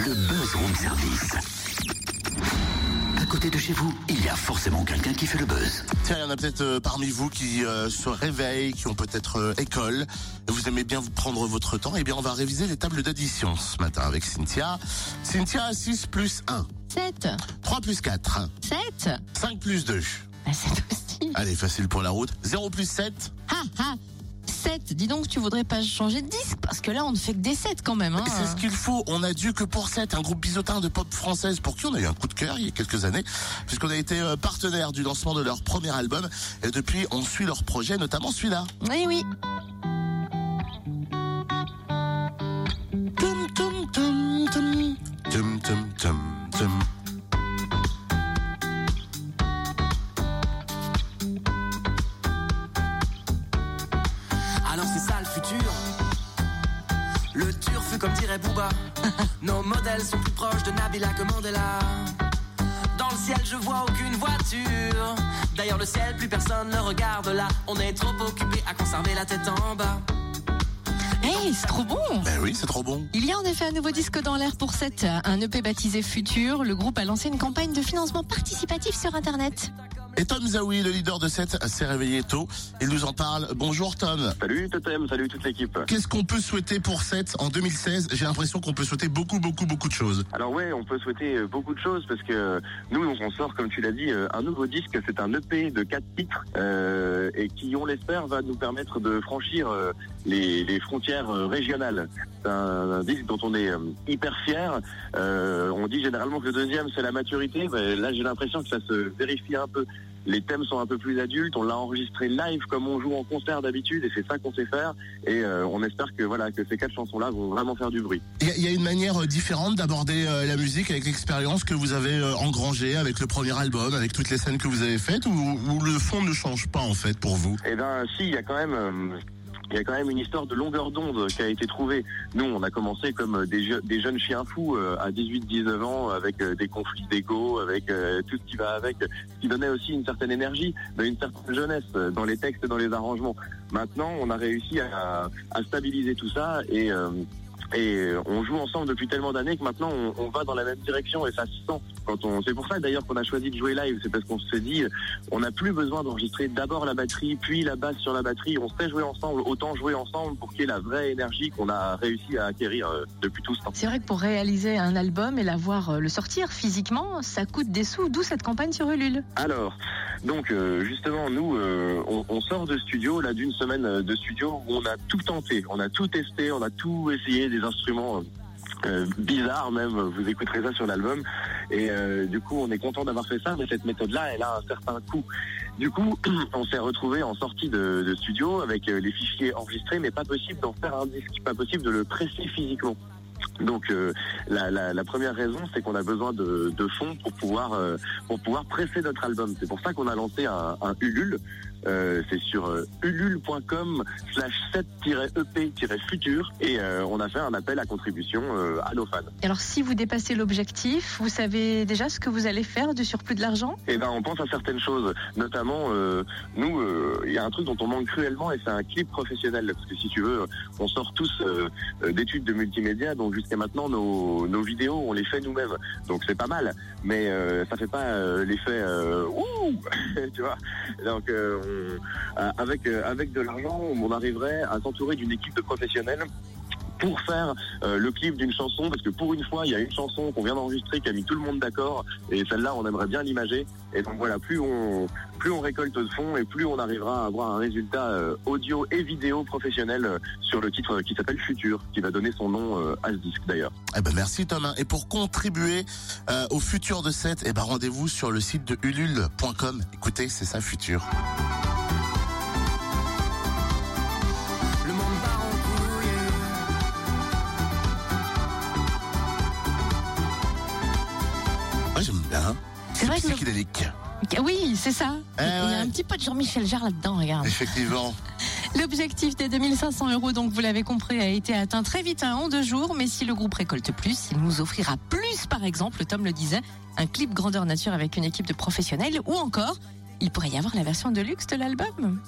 le buzz room service. À côté de chez vous, il y a forcément quelqu'un qui fait le buzz. Tiens, il y en a peut-être euh, parmi vous qui euh, se réveillent, qui ont peut-être euh, école. Vous aimez bien vous prendre votre temps. Eh bien, on va réviser les tables d'addition ce matin avec Cynthia. Cynthia, 6 plus 1. 7. 3 plus 4. 7. 5 plus 2. Bah, 7 aussi. Allez, facile pour la route. 0 plus 7. Ah, ah. 7. Dis donc, tu voudrais pas changer de disque parce que là, on ne fait que des 7 quand même. Hein. C'est ce qu'il faut. On a dû que pour 7, un groupe bisotin de pop française pour qui on a eu un coup de cœur il y a quelques années, puisqu'on a été euh, partenaire du lancement de leur premier album. Et depuis, on suit leur projet, notamment celui-là. Oui, oui. Alors c'est ça le futur. Le turfu comme dirait Booba. Nos modèles sont plus proches de Nabila que Mandela. Dans le ciel je vois aucune voiture. D'ailleurs le ciel plus personne ne regarde là. On est trop occupé à conserver la tête en bas. Hey, c'est trop bon. Ben oui, c'est trop bon. Il y a en effet un nouveau disque dans l'air pour 7, un EP baptisé Futur. Le groupe a lancé une campagne de financement participatif sur Internet. Et Tom Zawi, le leader de 7, s'est réveillé tôt. Il nous en parle. Bonjour Tom. Salut Totem, salut toute l'équipe. Qu'est-ce qu'on peut souhaiter pour 7 en 2016 J'ai l'impression qu'on peut souhaiter beaucoup, beaucoup, beaucoup de choses. Alors ouais, on peut souhaiter euh, beaucoup de choses parce que euh, nous, on sort, comme tu l'as dit, euh, un nouveau disque. C'est un EP de quatre titres euh, et qui, on l'espère, va nous permettre de franchir euh, les, les frontières euh, régionales. C'est un, un disque dont on est hyper fier. On dit généralement que le deuxième, c'est la maturité. Mais là, j'ai l'impression que ça se vérifie un peu. Les thèmes sont un peu plus adultes. On l'a enregistré live comme on joue en concert d'habitude et c'est ça qu'on sait faire. Et euh, on espère que voilà que ces quatre chansons-là vont vraiment faire du bruit. Il y, a- il y a une manière euh, différente d'aborder euh, la musique avec l'expérience que vous avez euh, engrangée avec le premier album, avec toutes les scènes que vous avez faites, ou, ou le fond ne change pas en fait pour vous? Eh ben, si, il y a quand même. Il y a quand même une histoire de longueur d'onde qui a été trouvée. Nous, on a commencé comme des, je- des jeunes chiens fous euh, à 18-19 ans, avec euh, des conflits d'ego, avec euh, tout ce qui va avec, ce qui donnait aussi une certaine énergie, une certaine jeunesse dans les textes, dans les arrangements. Maintenant, on a réussi à, à stabiliser tout ça et et on joue ensemble depuis tellement d'années que maintenant on, on va dans la même direction et ça se sent quand on. C'est pour ça d'ailleurs qu'on a choisi de jouer live. C'est parce qu'on se dit on n'a plus besoin d'enregistrer d'abord la batterie puis la basse sur la batterie. On sait jouer ensemble. Autant jouer ensemble pour qu'il y ait la vraie énergie qu'on a réussi à acquérir euh, depuis tout ce temps. C'est vrai que pour réaliser un album et l'avoir euh, le sortir physiquement, ça coûte des sous, d'où cette campagne sur Ulule. Alors, donc euh, justement, nous, euh, on, on sort de studio, là, d'une semaine euh, de studio où on a tout tenté, on a tout testé, on a tout essayé, des instruments euh, euh, bizarres même, vous écouterez ça sur l'album. Et euh, du coup, on est content d'avoir fait ça, mais cette méthode-là, elle a un certain coût. Du coup, on s'est retrouvé en sortie de, de studio avec euh, les fichiers enregistrés, mais pas possible d'en faire un disque, pas possible de le presser physiquement. Donc euh, la, la, la première raison, c'est qu'on a besoin de, de fonds pour pouvoir euh, pour pouvoir presser notre album. C'est pour ça qu'on a lancé un, un Ulule. Euh, c'est sur ulule.com slash 7-ep-futur et on a fait un appel à contribution à nos fans. Alors si vous dépassez l'objectif, vous savez déjà ce que vous allez faire du surplus de l'argent? Et ben on pense à certaines choses, notamment nous, il y a un truc dont on manque cruellement et c'est un clip professionnel. Parce que si tu veux, on sort tous d'études de multimédia, donc jusqu'à maintenant nos, nos vidéos on les fait nous-mêmes, donc c'est pas mal, mais euh, ça fait pas euh, l'effet euh, ouh, tu vois. Donc euh, on- euh, avec avec de l'argent, on arriverait à s'entourer d'une équipe de professionnels pour faire euh, le clip d'une chanson, parce que pour une fois, il y a une chanson qu'on vient d'enregistrer qui a mis tout le monde d'accord, et celle-là, on aimerait bien l'imager. Et donc voilà, plus on plus on récolte de fonds et plus on arrivera à avoir un résultat euh, audio et vidéo professionnel euh, sur le titre qui s'appelle Futur, qui va donner son nom à ce disque d'ailleurs. Eh ben merci Thomas. Et pour contribuer au futur de 7, eh ben rendez-vous sur le site de ulule.com. Écoutez, c'est ça futur. Que psychédélique. Oui, c'est ça. Eh Il y a ouais. un petit peu de Jean-Michel Jarre là-dedans, regarde. Effectivement. L'objectif des 2500 euros, donc vous l'avez compris, a été atteint très vite hein, en deux jours. Mais si le groupe récolte plus, il nous offrira plus, par exemple, Tom le disait, un clip grandeur nature avec une équipe de professionnels ou encore, il pourrait y avoir la version de luxe de l'album.